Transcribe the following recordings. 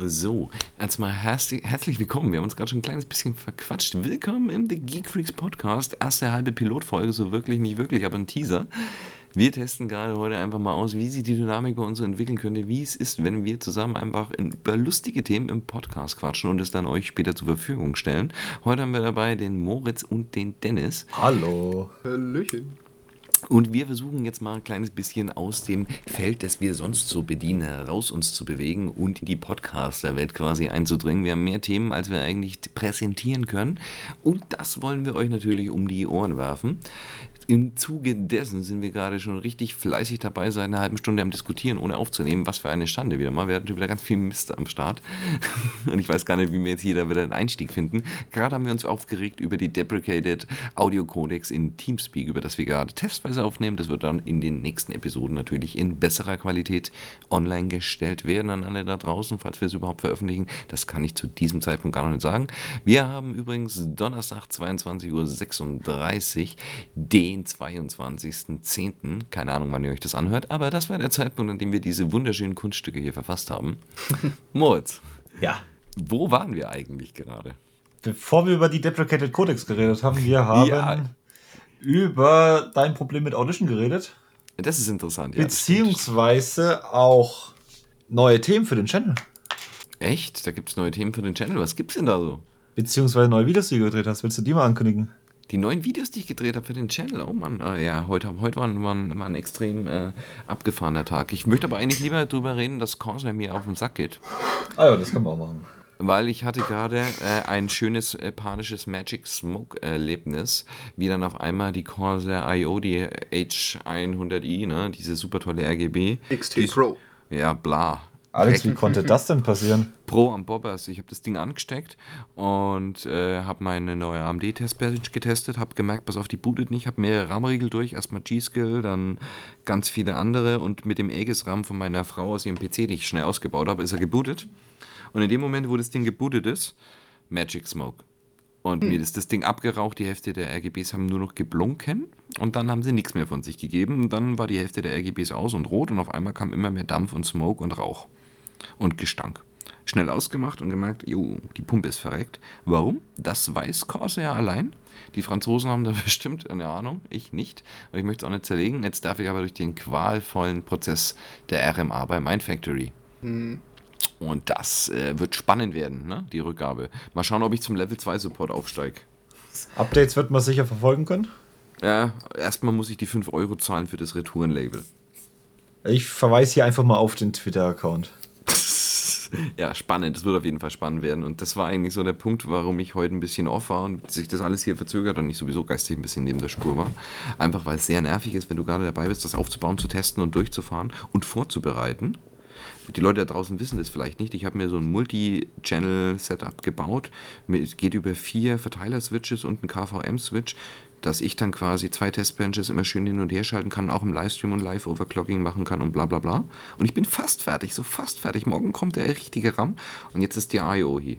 So, erstmal herzlich, herzlich willkommen. Wir haben uns gerade schon ein kleines bisschen verquatscht. Willkommen im The Geek Freaks Podcast. Erste halbe Pilotfolge, so wirklich, nicht wirklich, aber ein Teaser. Wir testen gerade heute einfach mal aus, wie sich die Dynamik bei uns so entwickeln könnte, wie es ist, wenn wir zusammen einfach über lustige Themen im Podcast quatschen und es dann euch später zur Verfügung stellen. Heute haben wir dabei den Moritz und den Dennis. Hallo. Hallöchen. Und wir versuchen jetzt mal ein kleines bisschen aus dem Feld, das wir sonst so bedienen, heraus uns zu bewegen und in die Podcaster-Welt quasi einzudringen. Wir haben mehr Themen, als wir eigentlich präsentieren können. Und das wollen wir euch natürlich um die Ohren werfen. Im Zuge dessen sind wir gerade schon richtig fleißig dabei, seit einer halben Stunde am Diskutieren, ohne aufzunehmen. Was für eine Schande wieder mal. Wir hatten wieder ganz viel Mist am Start. Und ich weiß gar nicht, wie wir jetzt jeder wieder einen Einstieg finden. Gerade haben wir uns aufgeregt über die Deprecated Audio Codex in Teamspeak, über das wir gerade testweise aufnehmen. Das wird dann in den nächsten Episoden natürlich in besserer Qualität online gestellt werden an alle da draußen, falls wir es überhaupt veröffentlichen. Das kann ich zu diesem Zeitpunkt gar noch nicht sagen. Wir haben übrigens Donnerstag 22.36 Uhr den 22.10. Keine Ahnung, wann ihr euch das anhört, aber das war der Zeitpunkt, an dem wir diese wunderschönen Kunststücke hier verfasst haben. Moritz, Ja. wo waren wir eigentlich gerade? Bevor wir über die Deprecated Codex geredet haben, wir haben Ja. über dein Problem mit Audition geredet. Das ist interessant, ja. beziehungsweise auch neue Themen für den Channel. Echt? Da gibt es neue Themen für den Channel. Was gibt's denn da so? Beziehungsweise neue Videos, die du gedreht hast. Willst du die mal ankündigen? Die neuen Videos, die ich gedreht habe für den Channel, oh Mann, ah, ja, heute, heute war, ein- war, ein- war ein extrem äh, abgefahrener Tag. Ich möchte aber eigentlich lieber darüber reden, dass Corsair mir auf den Sack geht. Ah ja, das können wir auch machen. Weil ich hatte gerade äh, ein schönes äh, panisches Magic Smoke Erlebnis, wie dann auf einmal die Corsair IO, die H100i, ne, diese super tolle RGB. XT die, Pro. Ja, bla. Alex, wie konnte das denn passieren? Pro am Bobbers. Ich habe das Ding angesteckt und äh, habe meine neue AMD-Testbench getestet, habe gemerkt, pass auf, die bootet nicht, habe mehrere RAM-Riegel durch, erstmal G-Skill, dann ganz viele andere und mit dem Aegis-RAM von meiner Frau aus ihrem PC, den ich schnell ausgebaut habe, ist er gebootet. Und in dem Moment, wo das Ding gebootet ist, Magic Smoke. Und mir ist das Ding abgeraucht, die Hälfte der RGBs haben nur noch geblunken und dann haben sie nichts mehr von sich gegeben. Und dann war die Hälfte der RGBs aus und rot und auf einmal kam immer mehr Dampf und Smoke und Rauch und Gestank. Schnell ausgemacht und gemerkt, jo, die Pumpe ist verreckt. Warum? Das weiß Corsair allein. Die Franzosen haben da bestimmt eine Ahnung, ich nicht. Aber ich möchte es auch nicht zerlegen. Jetzt darf ich aber durch den qualvollen Prozess der RMA bei Mindfactory. Und das äh, wird spannend werden, ne? die Rückgabe. Mal schauen, ob ich zum Level 2 Support aufsteige. Updates wird man sicher verfolgen können. Ja, erstmal muss ich die 5 Euro zahlen für das Retourenlabel. Ich verweise hier einfach mal auf den Twitter-Account. Ja, spannend. Das wird auf jeden Fall spannend werden. Und das war eigentlich so der Punkt, warum ich heute ein bisschen off war und sich das alles hier verzögert und ich sowieso geistig ein bisschen neben der Spur war. Einfach weil es sehr nervig ist, wenn du gerade dabei bist, das aufzubauen, zu testen und durchzufahren und vorzubereiten. Die Leute da draußen wissen das vielleicht nicht. Ich habe mir so ein Multi-Channel-Setup gebaut. Es geht über vier Verteiler-Switches und einen KVM-Switch, dass ich dann quasi zwei Testbenches immer schön hin und her schalten kann, auch im Livestream und Live-Overclocking machen kann und bla bla bla. Und ich bin fast fertig, so fast fertig. Morgen kommt der richtige RAM und jetzt ist die IO hier.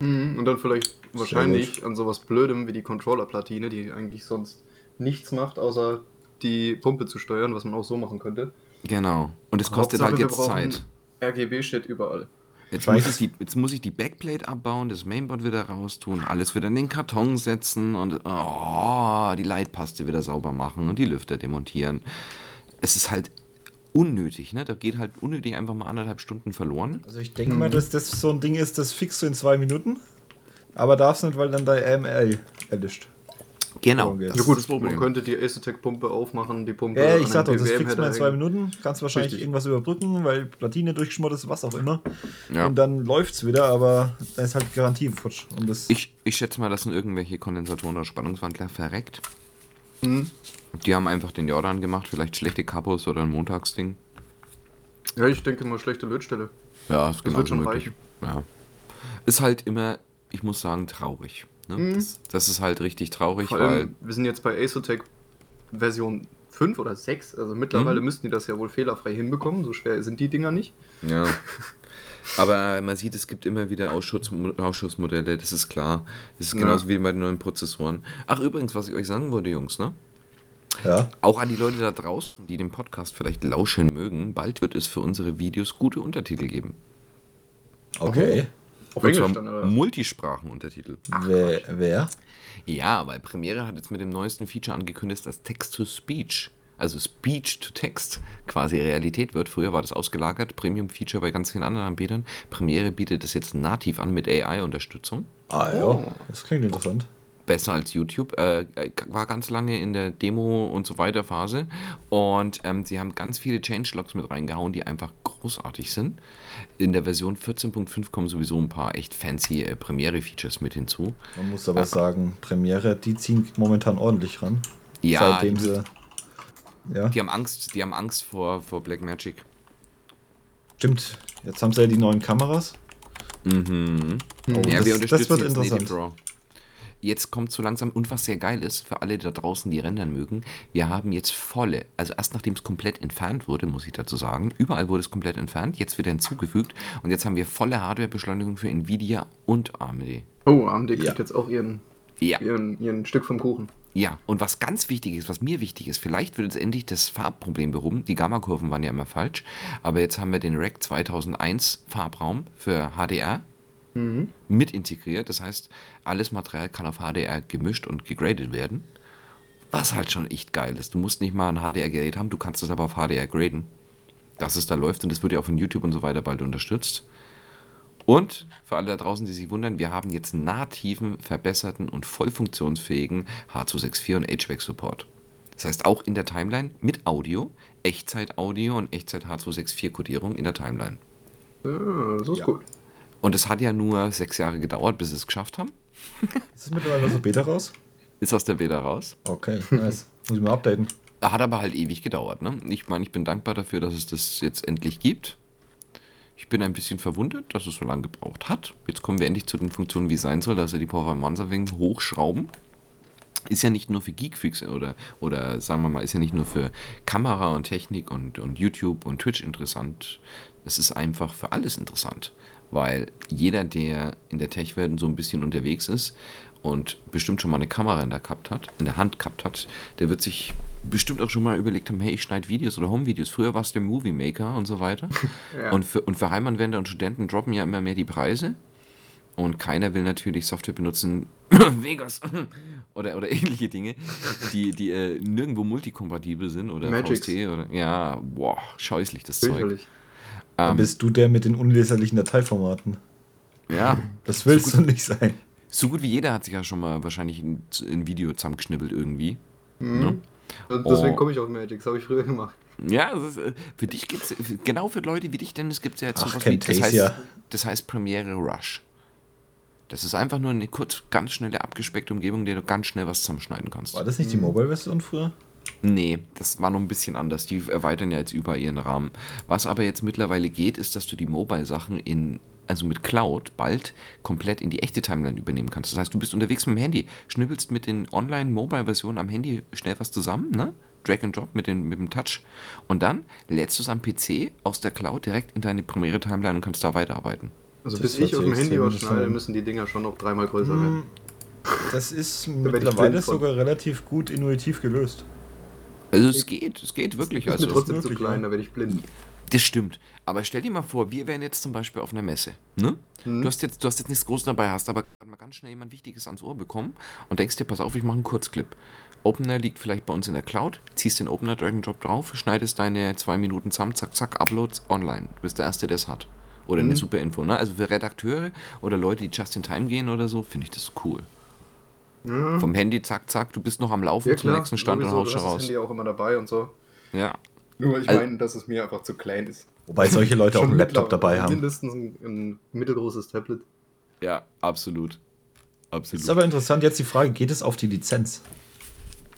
Mhm, Und dann vielleicht wahrscheinlich an sowas Blödem wie die Controller-Platine, die eigentlich sonst nichts macht, außer die Pumpe zu steuern, was man auch so machen könnte. Genau. Und es kostet halt wir jetzt Zeit. RGB steht überall. Jetzt muss, ich die, jetzt muss ich die Backplate abbauen, das Mainboard wieder raustun, alles wieder in den Karton setzen und oh, die Leitpaste wieder sauber machen und die Lüfter demontieren. Es ist halt unnötig, ne? Da geht halt unnötig einfach mal anderthalb Stunden verloren. Also ich denke mal, dass das so ein Ding ist, das fixst du in zwei Minuten. Aber darfst nicht, weil dann dein AML erlischt. Genau. Das Ja gut, das man könnte die Acetec-Pumpe aufmachen, die Pumpe Ja, ich sag doch, einen das PWM fixt man in zwei. Minuten. Kannst wahrscheinlich Richtig. irgendwas überbrücken, weil Platine durchgeschmort ist, was auch immer. Ja. Und dann läuft's wieder, aber da ist halt Garantie im Futsch. Und das Ich, ich schätze mal, das sind irgendwelche Kondensatoren oder Spannungswandler verreckt. Mhm. Die haben einfach den Jordan gemacht, vielleicht schlechte Kapos oder ein Montagsding. Ja, ich denke mal schlechte Lötstelle. Ja, ist Das genau wird so schon möglich. Ja. Ist halt immer, ich muss sagen, traurig. Ne? Das, das ist halt richtig traurig, Vor weil. allem, wir sind jetzt bei Acetec Version 5 oder 6, also mittlerweile Mhm. müssten die das ja wohl fehlerfrei hinbekommen, so schwer sind die Dinger nicht. Ja. Aber man sieht, es gibt immer wieder Ausschuss, Ausschussmodelle, das ist klar. Das ist Ja. genauso wie bei den neuen Prozessoren. Ach, übrigens, was ich euch sagen wollte, Jungs, ne? Ja. Auch an die Leute da draußen, die den Podcast vielleicht lauschen mögen, bald wird es für unsere Videos gute Untertitel geben. Okay. Auf Und Englisch dann, oder? Multisprachenuntertitel. Wer, wer? Ja, weil Premiere hat jetzt mit dem neuesten Feature angekündigt, dass Text-to-Speech, also Speech-to-Text, quasi Realität wird. Früher war das ausgelagert, Premium-Feature bei ganz vielen anderen Anbietern. Premiere bietet das jetzt nativ an mit AI-Unterstützung. Ah ja, das klingt interessant. Besser als YouTube. Äh, war ganz lange in der Demo und so weiter Phase. Und ähm, sie haben ganz viele Changelogs mit reingehauen, die einfach großartig sind. In der Version 14.5 kommen sowieso ein paar echt fancy äh, Premiere-Features mit hinzu. Man muss aber sagen, Premiere, die ziehen momentan ordentlich ran. Ja, Seitdem die- sie. Ja, Die haben Angst, die haben Angst vor, vor Blackmagic. stimmt. Jetzt haben sie ja die neuen Kameras. Mhm. Oh, Ja, das, wir das unterstützen wird jetzt Native interessant. Jetzt kommt so langsam, und was sehr geil ist, für alle da draußen, die rendern mögen, wir haben jetzt volle, also erst nachdem es komplett entfernt wurde, muss ich dazu sagen, überall wurde es komplett entfernt, jetzt wieder hinzugefügt und jetzt haben wir volle Hardwarebeschleunigung für Nvidia und AMD. Oh, AMD kriegt Ja. jetzt auch ihren, Ja. ihren, ihren Stück vom Kuchen. Ja, und was ganz wichtig ist, was mir wichtig ist, vielleicht wird jetzt endlich das Farbproblem behoben. Die Gammakurven waren ja immer falsch, aber jetzt haben wir den REC 2001 Farbraum für HDR mit integriert. Das heißt, alles Material kann auf HDR gemischt und gegradet werden. Was halt schon echt geil ist. Du musst nicht mal ein HDR-Gerät haben, du kannst es aber auf HDR graden. Dass es da läuft und das wird ja auch von YouTube und so weiter bald unterstützt. Und für alle da draußen, die sich wundern, wir haben jetzt nativen, verbesserten und voll funktionsfähigen H264 und HVAC-Support. Das heißt auch in der Timeline mit Audio, Echtzeit-Audio und Echtzeit-H264-Kodierung in der Timeline. Ja, das ist Ja. gut. Und es hat ja nur sechs Jahre gedauert, bis sie es geschafft haben. Ist es mittlerweile so Beta raus? Ist aus der Beta raus. Okay, nice. Muss ich mal updaten. Hat aber halt ewig gedauert. Ne? Ich meine, ich bin dankbar dafür, dass es das jetzt endlich gibt. Ich bin ein bisschen verwundert, dass es so lange gebraucht hat. Jetzt kommen wir endlich zu den Funktionen, wie es sein soll, dass wir die Performance wegen hochschrauben. Ist ja nicht nur für Geekfreaks oder, oder sagen wir mal, ist ja nicht nur für Kamera und Technik und, und YouTube und Twitch interessant. Es ist einfach für alles interessant. Weil jeder, der in der Tech-Welt so ein bisschen unterwegs ist und bestimmt schon mal eine Kamera in der, gehabt hat, in der Hand gehabt hat, der wird sich bestimmt auch schon mal überlegt haben, hey, ich schneide Videos oder Home-Videos. Früher war es der Movie Maker und so weiter. Ja. Und, für, und für Heimanwender und Studenten droppen ja immer mehr die Preise. Und keiner will natürlich Software benutzen, Vegas oder, oder ähnliche Dinge, die, die äh, nirgendwo multikompatibel sind oder Magix. VST oder ja, boah, scheußlich das Zeug. Fürchterlich. Dann Ähm, bist du der mit den unleserlichen Dateiformaten. ja, Das willst du nicht sein. so gut wie jeder hat sich ja schon mal wahrscheinlich ein, ein Video zusammengeschnibbelt irgendwie. Mhm. Und Deswegen Oh. komme ich auf Magic, das habe ich früher gemacht. Ja, das ist, äh, für dich gibt es, genau für Leute wie dich, denn es gibt ja jetzt Ach, sowas wie, das heißt, Camtasia. das heißt Premiere Rush. Das ist einfach nur eine kurz, ganz schnelle, abgespeckte Umgebung, in der du ganz schnell was zusammenschneiden kannst. War das nicht die Mobile-Version früher? Nee, das war noch ein bisschen anders. Die erweitern ja jetzt über ihren Rahmen. Was aber jetzt mittlerweile geht, ist, dass du die Mobile-Sachen in, also mit Cloud bald komplett in die echte Timeline übernehmen kannst. Das heißt, du bist unterwegs mit dem Handy, schnibbelst mit den Online-Mobile-Versionen am Handy schnell was zusammen, ne? Drag and Drop mit, den, mit dem Touch. Und dann lädst du es am PC aus der Cloud direkt in deine Premiere-Timeline und kannst da weiterarbeiten. Also Das bis ich auf dem Handy was schneide, müssen die Dinger schon noch dreimal größer werden. Das ist mittlerweile sogar relativ gut intuitiv gelöst. Also es geht, es geht wirklich. Also, mir trotzdem zu klein, da werde ich blind. Das stimmt. Aber stell dir mal vor, wir wären jetzt zum Beispiel auf einer Messe. Ne? Mhm. Du, hast jetzt, du hast jetzt nichts Großes dabei, hast aber mal ganz schnell jemand Wichtiges ans Ohr bekommen und denkst dir, pass auf, ich mache einen Kurzclip. Opener liegt vielleicht bei uns in der Cloud, ziehst den Opener Drag and Drop drauf, schneidest deine zwei Minuten zusammen, zack, zack, Uploads online. Du bist der Erste, der es hat. Oder eine Mhm. super Info. Ne? Also für Redakteure oder Leute, die just in time gehen oder so, finde ich das cool. Ja, Vom Handy, zack, zack, du bist noch am Laufen ja zum klar, nächsten Stand und sowieso, haust du schon hast das raus. Handy auch immer dabei und so. Ja. Nur ich Also- meine, dass es mir einfach zu klein ist. Wobei solche Leute auch einen Laptop dabei haben. Mindestens ein, ein mittelgroßes Tablet. Ja, absolut. Absolut. Ist aber interessant jetzt die Frage, geht es auf die Lizenz?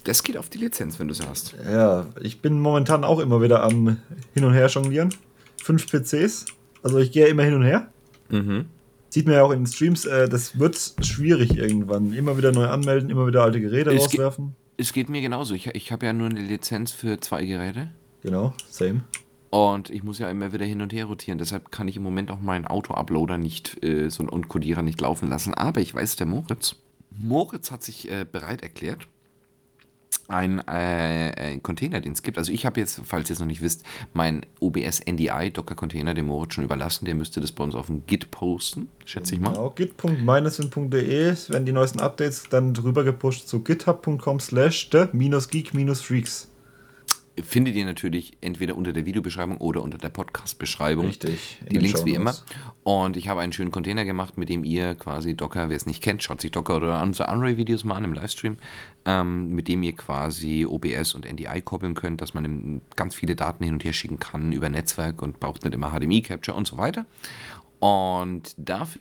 das geht auf die Lizenz, wenn du sie hast. Ja, ich bin momentan auch immer wieder am Hin und Her jonglieren. Fünf PCs. Also ich gehe immer hin und her. Mhm. Sieht man ja auch in den Streams, äh, das wird schwierig irgendwann. Immer wieder neu anmelden, immer wieder alte Geräte Es rauswerfen. Es geht mir genauso. Ich, ich habe ja nur eine Lizenz für zwei Geräte. Genau, same. Und ich muss ja immer wieder hin und her rotieren. Deshalb kann ich im Moment auch meinen Auto-Uploader nicht, äh, so einen Codierer nicht laufen lassen. Aber ich weiß, der Moritz, Moritz hat sich äh, bereit erklärt, ein, äh, ein Container, den es gibt. Also ich habe jetzt, falls ihr es noch nicht wisst, mein OBS NDI Docker Container dem Moritz schon überlassen. Der müsste das bei uns auf dem Git posten, schätze ich mal. Genau, git.minuswin.de werden die neuesten Updates dann drüber gepusht zu github.com slash the-geek-freaks. Findet ihr natürlich entweder unter der Videobeschreibung oder unter der Podcast-Beschreibung. Richtig. Die Links wie immer. Und ich habe einen schönen Container gemacht, mit dem ihr quasi Docker, wer es nicht kennt, schaut sich Docker oder unsere Unray-Videos mal an im Livestream, ähm, mit dem ihr quasi OBS und NDI koppeln könnt, dass man ganz viele Daten hin und her schicken kann über Netzwerk und braucht nicht immer HDMI-Capture und so weiter. Und dafür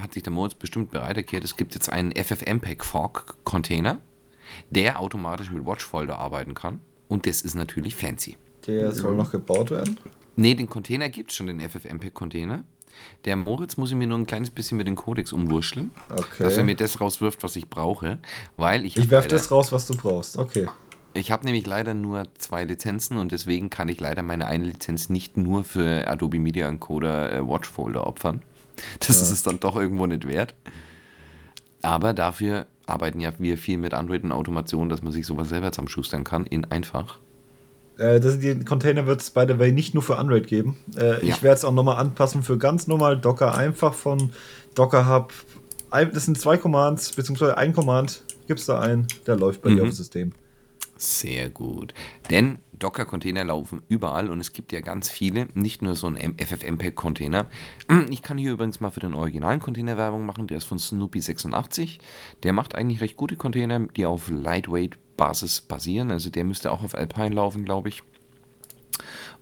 hat sich der Moritz bestimmt bereit erklärt, es gibt jetzt einen FFmpeg Fork Container, der automatisch mit Watchfolder arbeiten kann. Und das ist natürlich fancy. Der soll noch gebaut werden. Nee, den Container gibt es schon, den FFmpeg-Container. Der Moritz muss ich mir nur ein kleines bisschen mit dem Codex umwurschteln, Okay. dass er mir das rauswirft, was ich brauche. Weil ich Ich werf leider- das raus, was du brauchst. Okay. ich habe nämlich leider nur zwei Lizenzen und deswegen kann ich leider meine eine Lizenz nicht nur für Adobe Media Encoder äh, Watchfolder opfern. Das ist es dann doch irgendwo nicht wert. Aber dafür arbeiten ja wir viel mit Android und Automation, dass man sich sowas selber zusammenschustern kann in einfach. Äh, das, den Container wird es by the way nicht nur für Android geben. Äh, Ja. Ich werde es auch nochmal anpassen für ganz normal Docker. Einfach von Docker Hub. Das sind zwei Commands, beziehungsweise ein Command. Gibst da ein, der läuft bei dir Mhm. auf dem System. Sehr gut. Denn Docker-Container laufen überall und es gibt ja ganz viele, nicht nur so ein FFmpeg-Container. Ich kann hier übrigens mal für den originalen Container Werbung machen, der ist von Snoopy86. Der macht eigentlich recht gute Container, die auf Lightweight-Basis basieren. Also der müsste auch auf Alpine laufen, glaube ich.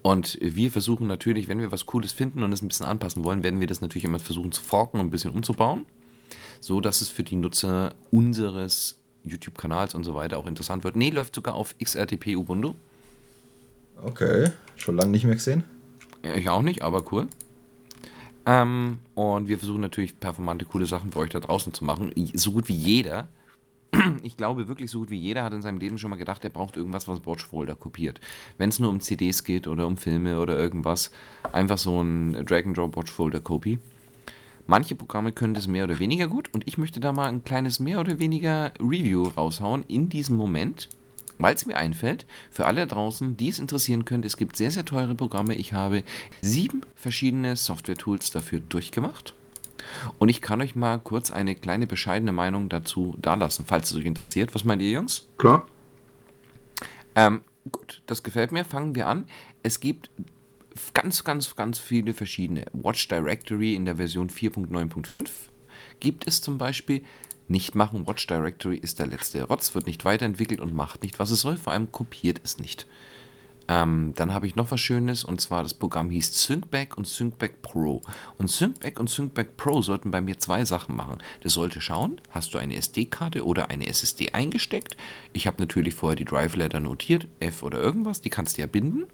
Und wir versuchen natürlich, wenn wir was Cooles finden und es ein bisschen anpassen wollen, werden wir das natürlich immer versuchen zu forken und ein bisschen umzubauen, so dass es für die Nutzer unseres YouTube-Kanals und so weiter auch interessant wird. Nee, läuft sogar auf XRTP Ubuntu. Okay. Schon lange nicht mehr gesehen. Ich auch nicht, aber cool. Ähm, und wir versuchen natürlich performante, coole Sachen für euch da draußen zu machen. So gut wie jeder, ich glaube wirklich, so gut wie jeder hat in seinem Leben schon mal gedacht, er braucht irgendwas, was Watchfolder kopiert. Wenn es nur um CDs geht oder um Filme oder irgendwas, einfach so ein Drag-and-Drop Watchfolder-Copy. Manche Programme können das mehr oder weniger gut und ich möchte da mal ein kleines mehr oder weniger Review raushauen in diesem Moment, weil es mir einfällt, für alle draußen, die es interessieren könnte, es gibt sehr, sehr teure Programme. Ich habe sieben verschiedene Software-Tools dafür durchgemacht. Und ich kann euch mal kurz eine kleine bescheidene Meinung dazu dalassen, falls es euch interessiert. Was meint ihr, Jungs? Klar. Ähm, gut, das gefällt mir. Fangen wir an. Es gibt ganz, ganz, ganz viele verschiedene. Watch Directory in der Version 4.9.5 gibt es zum Beispiel. Nicht machen, Watch Directory ist der letzte Rotz, wird nicht weiterentwickelt und macht nicht, was es soll, vor allem kopiert es nicht. Ähm, dann habe ich noch was Schönes und zwar das Programm hieß SyncBack und SyncBack Pro. Und SyncBack und SyncBack Pro sollten bei mir zwei Sachen machen. Das sollte schauen, hast du eine SD-Karte oder eine SSD eingesteckt. Ich habe natürlich vorher die Drive-Letter notiert, F oder irgendwas, die kannst du ja binden.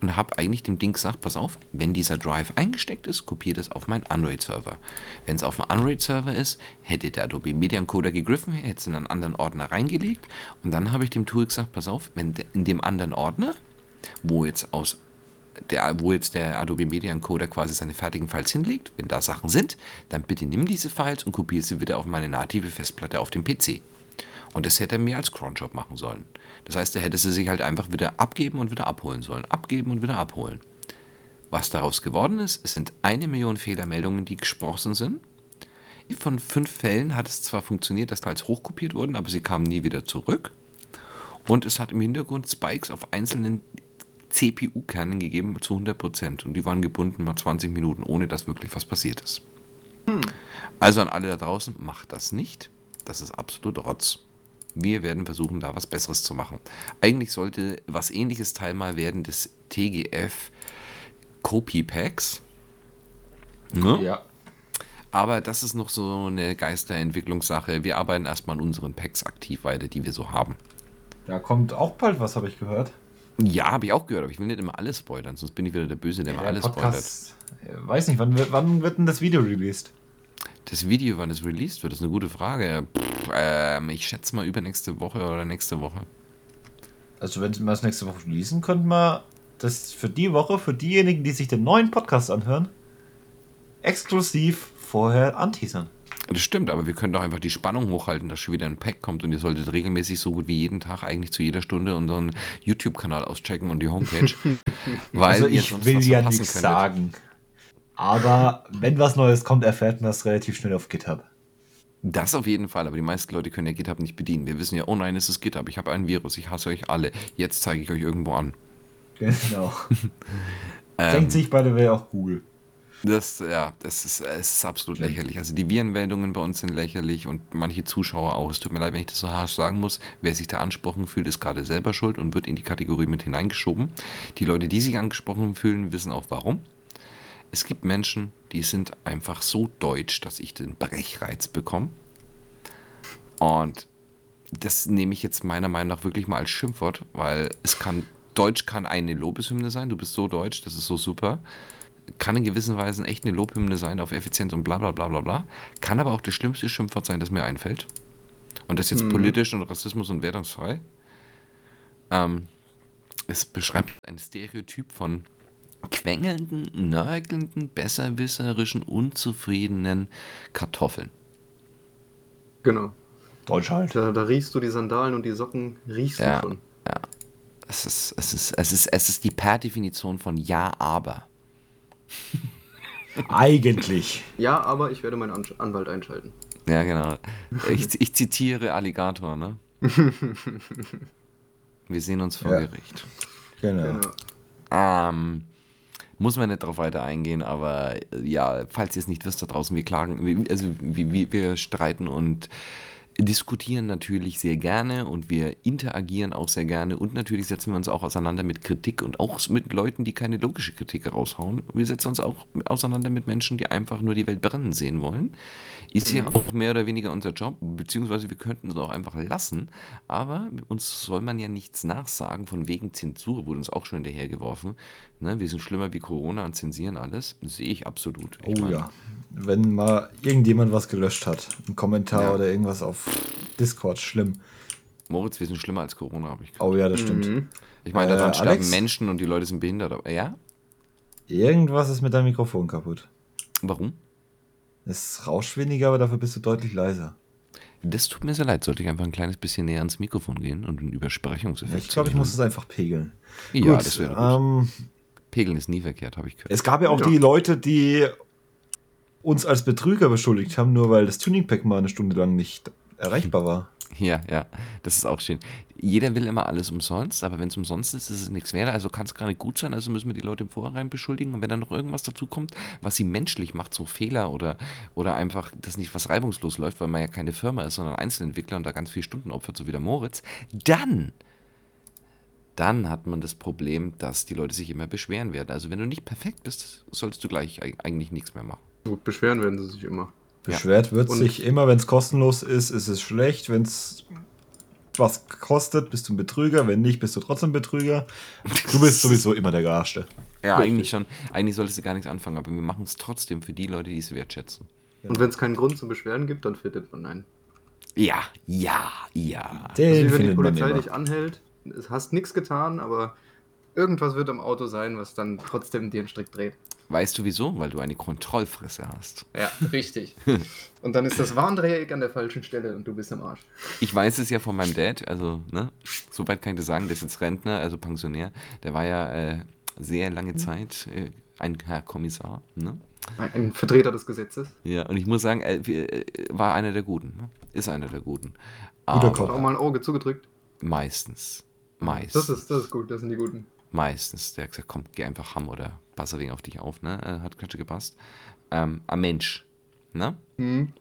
Und habe eigentlich dem Ding gesagt, pass auf, wenn dieser Drive eingesteckt ist, kopiert es auf meinen Android-Server. Wenn es auf einem Android-Server ist, hätte der Adobe Media Encoder gegriffen, hätte es in einen anderen Ordner reingelegt. Und dann habe ich dem Tool gesagt, pass auf, wenn in dem anderen Ordner wo jetzt aus der, wo jetzt der Adobe Media Encoder quasi seine fertigen Files hinlegt, wenn da Sachen sind, dann bitte nimm diese Files und kopiere sie wieder auf meine native Festplatte auf dem PC. Und das hätte er mir als Cronjob machen sollen. Das heißt, er hätte sie sich halt einfach wieder abgeben und wieder abholen sollen. Abgeben und wieder abholen. Was daraus geworden ist, es sind eine Million Fehlermeldungen, die gesprochen sind. Von fünf Fällen hat es zwar funktioniert, dass Files hochkopiert wurden, aber sie kamen nie wieder zurück. Und es hat im Hintergrund Spikes auf einzelnen CPU-Kernen gegeben zu 100%. Und die waren gebunden mal 20 Minuten, ohne dass wirklich was passiert ist. Also an alle da draußen, macht das nicht. Das ist absolut Rotz. Wir werden versuchen, da was Besseres zu machen. Eigentlich sollte was ähnliches Teil mal werden des TGF Copy Packs. Ne? Ja. Aber das ist noch so eine Geisterentwicklungssache. Wir arbeiten erstmal an unseren Packs aktiv weiter, die wir so haben. Da kommt auch bald was, habe ich gehört. Ja, habe ich auch gehört, aber ich will nicht immer alles spoilern, sonst bin ich wieder der Böse, der immer alles spoilert. Podcast, äh, weiß nicht, wann, wann wird denn das Video released? Das Video, wann es released wird, ist eine gute Frage. Pff, ähm, ich schätze mal übernächste Woche oder nächste Woche. Also wenn wir es nächste Woche releasen, könnten wir das für die Woche, für diejenigen, die sich den neuen Podcast anhören, exklusiv vorher anteasern. Das stimmt, aber wir können doch einfach die Spannung hochhalten, dass schon wieder ein Pack kommt und ihr solltet regelmäßig so gut wie jeden Tag eigentlich zu jeder Stunde unseren YouTube-Kanal auschecken und die Homepage. weil also ich will ja nichts sagen. Aber wenn was Neues kommt, erfährt man das relativ schnell auf GitHub. Das auf jeden Fall, aber die meisten Leute können ja GitHub nicht bedienen. Wir wissen ja, oh nein, es ist GitHub, ich habe ein Virus, ich hasse euch alle. Jetzt zeige ich euch irgendwo an. Genau. ähm, Denkt sich bei der Welt auch Google. Das, ja, das ist, es ist absolut lächerlich. Also die Virenmeldungen bei uns sind lächerlich und manche Zuschauer auch. Es tut mir leid, wenn ich das so harsch sagen muss. Wer sich da angesprochen fühlt, ist gerade selber schuld und wird in die Kategorie mit hineingeschoben. Die Leute, die sich angesprochen fühlen, wissen auch warum. Es gibt Menschen, die sind einfach so deutsch, dass ich den Brechreiz bekomme. Und das nehme ich jetzt meiner Meinung nach wirklich mal als Schimpfwort, weil es kann, Deutsch kann eine Lobeshymne sein. Du bist so deutsch, das ist so super. Kann in gewissen Weisen echt eine Lobhymne sein auf Effizienz und bla bla bla bla bla. Kann aber auch das schlimmste Schimpfwort sein, das mir einfällt. Und das jetzt mhm. politisch und Rassismus und wertungsfrei. Ähm, es beschreibt ein Stereotyp von quengelnden, nörgelnden, besserwisserischen, unzufriedenen Kartoffeln. Genau. Deutsch halt. Da, da, riechst du die Sandalen und die Socken, riechst ja, du schon. Ja. Es ist, es, ist, es, ist, es ist die Per-Definition von Ja, aber. Eigentlich. Ja, aber ich werde meinen An Anwalt einschalten. Ja, genau. Ich, ich zitiere Alligator, ne? Wir sehen uns vor ja. Gericht. Genau. genau. Ähm, muss man nicht darauf weiter eingehen, aber äh, ja, falls ihr es nicht wisst da draußen, wir klagen, also wir, wir streiten und diskutieren natürlich sehr gerne und wir interagieren auch sehr gerne und natürlich setzen wir uns auch auseinander mit Kritik und auch mit Leuten, die keine logische Kritik raushauen. Wir setzen uns auch auseinander mit Menschen, die einfach nur die Welt brennen sehen wollen. Ist ja auch mehr oder weniger unser Job, beziehungsweise wir könnten es auch einfach lassen, aber uns soll man ja nichts nachsagen, von wegen Zensur wurde uns auch schon hinterhergeworfen. Ne, wir sind schlimmer wie Corona und zensieren alles. Sehe ich absolut. Ich oh mein, ja. Wenn mal irgendjemand was gelöscht hat, ein Kommentar ja. oder irgendwas auf Discord, schlimm. Moritz, wir sind schlimmer als Corona, habe ich gesagt. Oh ja, das stimmt. Mhm. Ich meine, daran äh, sterben Alex? Menschen und die Leute sind behindert. Aber, ja? Irgendwas ist mit deinem Mikrofon kaputt. Warum? Es rauscht weniger, aber dafür bist du deutlich leiser. Das tut mir sehr leid. Sollte ich einfach ein kleines bisschen näher ans Mikrofon gehen und einen Übersprechungseffekt Ich glaube, ich muss es einfach pegeln. Ja, gut, das wäre gut. Ähm, Pegeln ist nie verkehrt, habe ich gehört. Es gab ja auch ja. die Leute, die uns als Betrüger beschuldigt haben, nur weil das Tuning-Pack mal eine Stunde lang nicht erreichbar war. Ja, ja, das ist auch schön. Jeder will immer alles umsonst, aber wenn es umsonst ist, ist es nichts wert. Also kann es gar nicht gut sein. Also müssen wir die Leute im Vorhinein beschuldigen. Und wenn dann noch irgendwas dazu kommt, was sie menschlich macht, so Fehler oder, oder einfach, dass nicht was reibungslos läuft, weil man ja keine Firma ist, sondern Einzelentwickler und da ganz viele Stunden opfert, so wie der Moritz, dann dann hat man das Problem, dass die Leute sich immer beschweren werden. Also wenn du nicht perfekt bist, solltest du gleich eigentlich nichts mehr machen. Gut, beschweren werden sie sich immer. Beschwert ja. wird Und sich immer, wenn es kostenlos ist, ist es schlecht. Wenn es was kostet, bist du ein Betrüger. Wenn nicht, bist du trotzdem Betrüger. Du bist sowieso immer der Gearschte. Ja, Richtig. eigentlich schon. Eigentlich solltest du gar nichts anfangen, aber wir machen es trotzdem für die Leute, die es wertschätzen. Und wenn es keinen Grund zum Beschweren gibt, dann findet man einen. Ja, ja, ja. Den also, wenn die Polizei dich anhält, hast nichts getan, aber irgendwas wird am Auto sein, was dann trotzdem dir einen Strick dreht. Weißt du wieso? Weil du eine Kontrollfresse hast. Ja, richtig. und dann ist das Warndreieck an der falschen Stelle und du bist am Arsch. Ich weiß es ja von meinem Dad, also, ne, soweit kann ich das sagen, der ist jetzt Rentner, also Pensionär. Der war ja äh, sehr lange mhm. Zeit äh, ein Herr Kommissar, ne? Ein Vertreter des Gesetzes. Ja, und ich muss sagen, er äh, war einer der Guten. Ne? Ist einer der Guten. Guter Kopf. Auch mal ein Auge zugedrückt. Meistens. Meistens. Das ist, das ist gut, das sind die Guten. Meistens. Der hat gesagt, komm, geh einfach ham oder passe wegen auf dich auf, ne? Äh, hat Klatsche gepasst. Ähm, ein Mensch, ne? Mhm.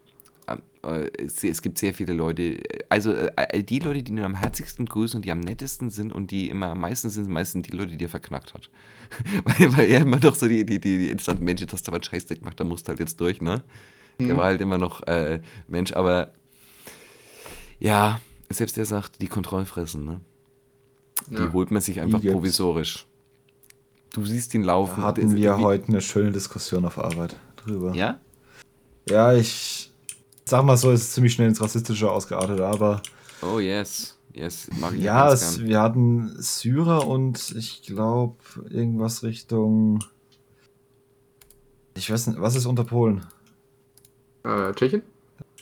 Ähm, äh, es, es, gibt sehr viele Leute, also äh, die Leute, die nur am herzigsten grüßen und die am nettesten sind und die immer am meisten sind, meistens die Leute, die er verknackt hat. weil, weil, er immer doch so die, die, die, die interessanten Menschen, dass da was Scheißdreck macht, da musst du halt jetzt durch, ne? Mhm. Der war halt immer noch äh, Mensch, aber ja, selbst der sagt, die Kontrollfressen, ne? Die ja. holt man sich einfach provisorisch. Du siehst ihn laufen. Da hatten wir heute eine schöne Diskussion auf Arbeit drüber. Ja? Ja, ich sag mal so, es ist ziemlich schnell ins Rassistische ausgeartet, aber. Oh, yes. Yes, mag ich Ja, es, wir hatten Syrer und ich glaube irgendwas Richtung. Ich weiß nicht, was ist unter Polen? Äh, Tschechien?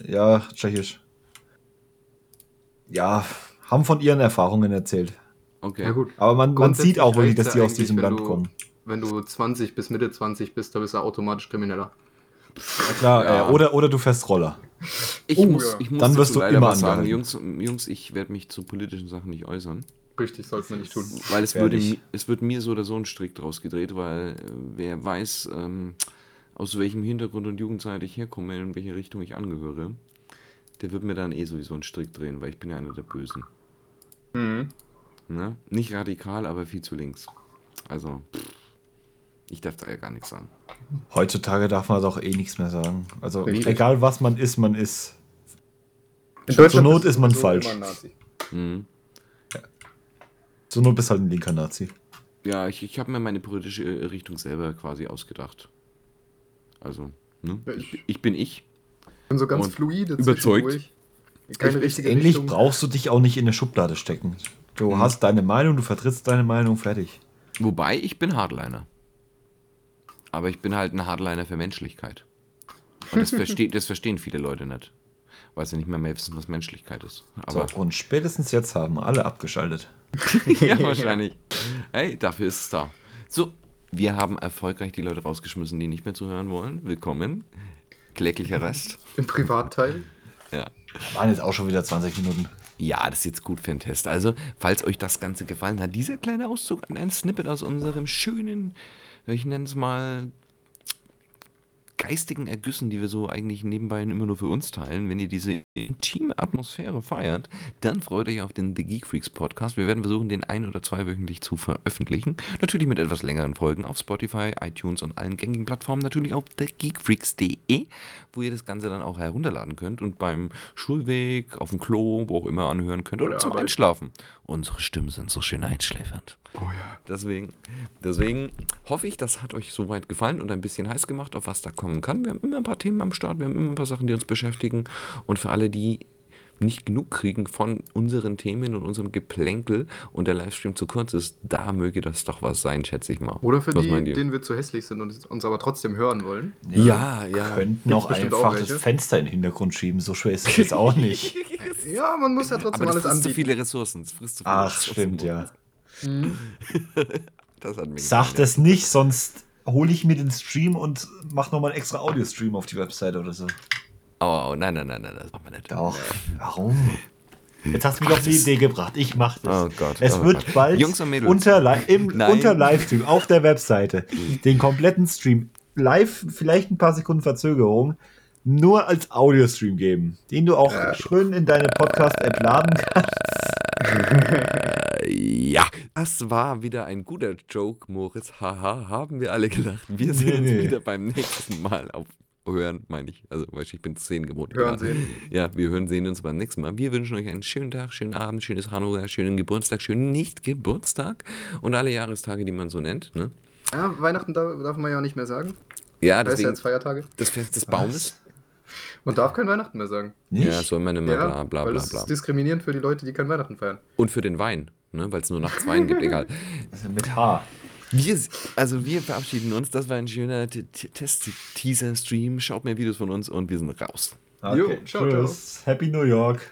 Ja, tschechisch. Ja, haben von ihren Erfahrungen erzählt. Okay. Ja gut. Aber man, man sieht auch wirklich, dass die aus diesem Land du- kommen. Wenn du 20 bis Mitte 20 bist, da bist du automatisch Krimineller. Ja, klar, Ja. oder, oder du fährst Roller. Ich, Oh, muss, ich muss Dann wirst du immer was sagen. Jungs, Jungs, ich werde mich zu politischen Sachen nicht äußern. Richtig, sollte man nicht tun. Weil es würde, es wird mir so oder so ein Strick draus gedreht, weil äh, wer weiß, ähm, aus welchem Hintergrund und Jugendzeit ich herkomme, in welche Richtung ich angehöre, der wird mir dann eh sowieso einen Strick drehen, weil ich bin ja einer der Bösen. Mhm. Ne? Nicht radikal, aber viel zu links. Also, ich darf da ja gar nichts sagen. Heutzutage darf man doch eh nichts mehr sagen. Also Richtig. egal was man ist, man ist. In Zur Not ist man falsch. Mhm. So nur bist halt ein linker Nazi. Ja, ich, ich habe mir meine politische äh, Richtung selber quasi ausgedacht. Also, ne? Ja, ich, ich- bin ich. Ich bin so ganz Und fluide, überzeugt. Keine Ich- richtige Letztendlich Richtung. brauchst du dich auch nicht in eine Schublade stecken. Du Mhm. hast deine Meinung, du vertrittst deine Meinung, fertig. Wobei, ich bin Hardliner. Aber ich bin halt ein Hardliner für Menschlichkeit. Und das, versteht, das verstehen viele Leute nicht. Weil sie nicht mehr, mehr wissen, was Menschlichkeit ist. Aber so, und spätestens jetzt haben alle abgeschaltet. ja, wahrscheinlich. Hey, dafür ist es da. So, wir haben erfolgreich die Leute rausgeschmissen, die nicht mehr zuhören wollen. Willkommen. Kläglicher Rest. Im Privatteil. Ja. Waren jetzt auch schon wieder 20 Minuten. Ja, das ist jetzt gut für den Test. Also, falls euch das Ganze gefallen hat, dieser kleine Auszug, ein Snippet aus unserem schönen, ich nenne es mal, geistigen Ergüssen, die wir so eigentlich nebenbei immer nur für uns teilen. Wenn ihr diese intime Atmosphäre feiert, dann freut euch auf den The Geek Freaks Podcast. Wir werden versuchen, den ein- oder zweiwöchentlich zu veröffentlichen. Natürlich mit etwas längeren Folgen auf Spotify, iTunes und allen gängigen Plattformen. Natürlich auf thegeekfreaks.de, wo ihr das Ganze dann auch herunterladen könnt und beim Schulweg, auf dem Klo, wo auch immer anhören könnt oder Oder zum. Einschlafen. Unsere Stimmen sind so schön einschläfernd. Oh ja. Deswegen, deswegen hoffe ich, das hat euch soweit gefallen und ein bisschen heiß gemacht, auf was da kommen kann. Wir haben immer ein paar Themen am Start, wir haben immer ein paar Sachen, die uns beschäftigen. Und für alle, die nicht genug kriegen von unseren Themen und unserem Geplänkel und der Livestream zu kurz ist, da möge das doch was sein, schätze ich mal. Oder für Was die, denen wir zu hässlich sind und uns aber trotzdem hören wollen. Ja, ja. Könnten Gibt's auch einfach das Fenster in den Hintergrund schieben. So schwer ist es jetzt auch nicht. Ja, man muss ja Aber trotzdem das alles frisst zu anbieten. viele Ressourcen. Das frisst zu viele Ach, Ressourcen. stimmt, ja. Das hat mir Sag das nicht, sonst hole ich mir den Stream und mach nochmal einen extra Audio-Stream auf die Webseite oder so. Oh, oh, nein, nein, nein, nein, das machen wir nicht. Doch. Warum? Jetzt hast du mich auf die Idee gebracht. Ich mach das. Oh Gott, Es oh wird Gott. bald Jungs und Mädels. Unter, Li im, Nein. unter Livestream auf der Webseite den kompletten Stream live, vielleicht ein paar Sekunden Verzögerung, nur als Audio-Stream geben, den du auch schön in deine Podcast-App laden kannst. Ja, das war wieder ein guter Joke, Moritz. Haha, haben wir alle gelacht. Wir sehen uns wieder beim nächsten Mal auf Hören, meine ich. Also, weißt du, ich bin zehn gewohnt. Hören, Ja. sehen. Ja, wir hören, sehen uns beim nächsten Mal. Wir wünschen euch einen schönen Tag, schönen Abend, schönes Hanukkah, schönen Geburtstag, schönen Nicht-Geburtstag und alle Jahrestage, die man so nennt. Ne? Ja, Weihnachten darf, darf man ja nicht mehr sagen. Ja, Da ist ja jetzt Feiertage. das Fest des Baumes. Man darf kein Weihnachten mehr sagen. Nicht? Ja, soll man immer Ja, bla bla weil bla das bla. ist diskriminierend für die Leute, die kein Weihnachten feiern. Und für den Wein, ne? weil es nur nachts Wein gibt, egal. Also mit H. Wir, also wir verabschieden uns. Das war ein schöner Test-Teaser-Stream. Schaut mehr Videos von uns und wir sind raus. Okay, Jo, ciao, ciao. tschüss. Happy New York.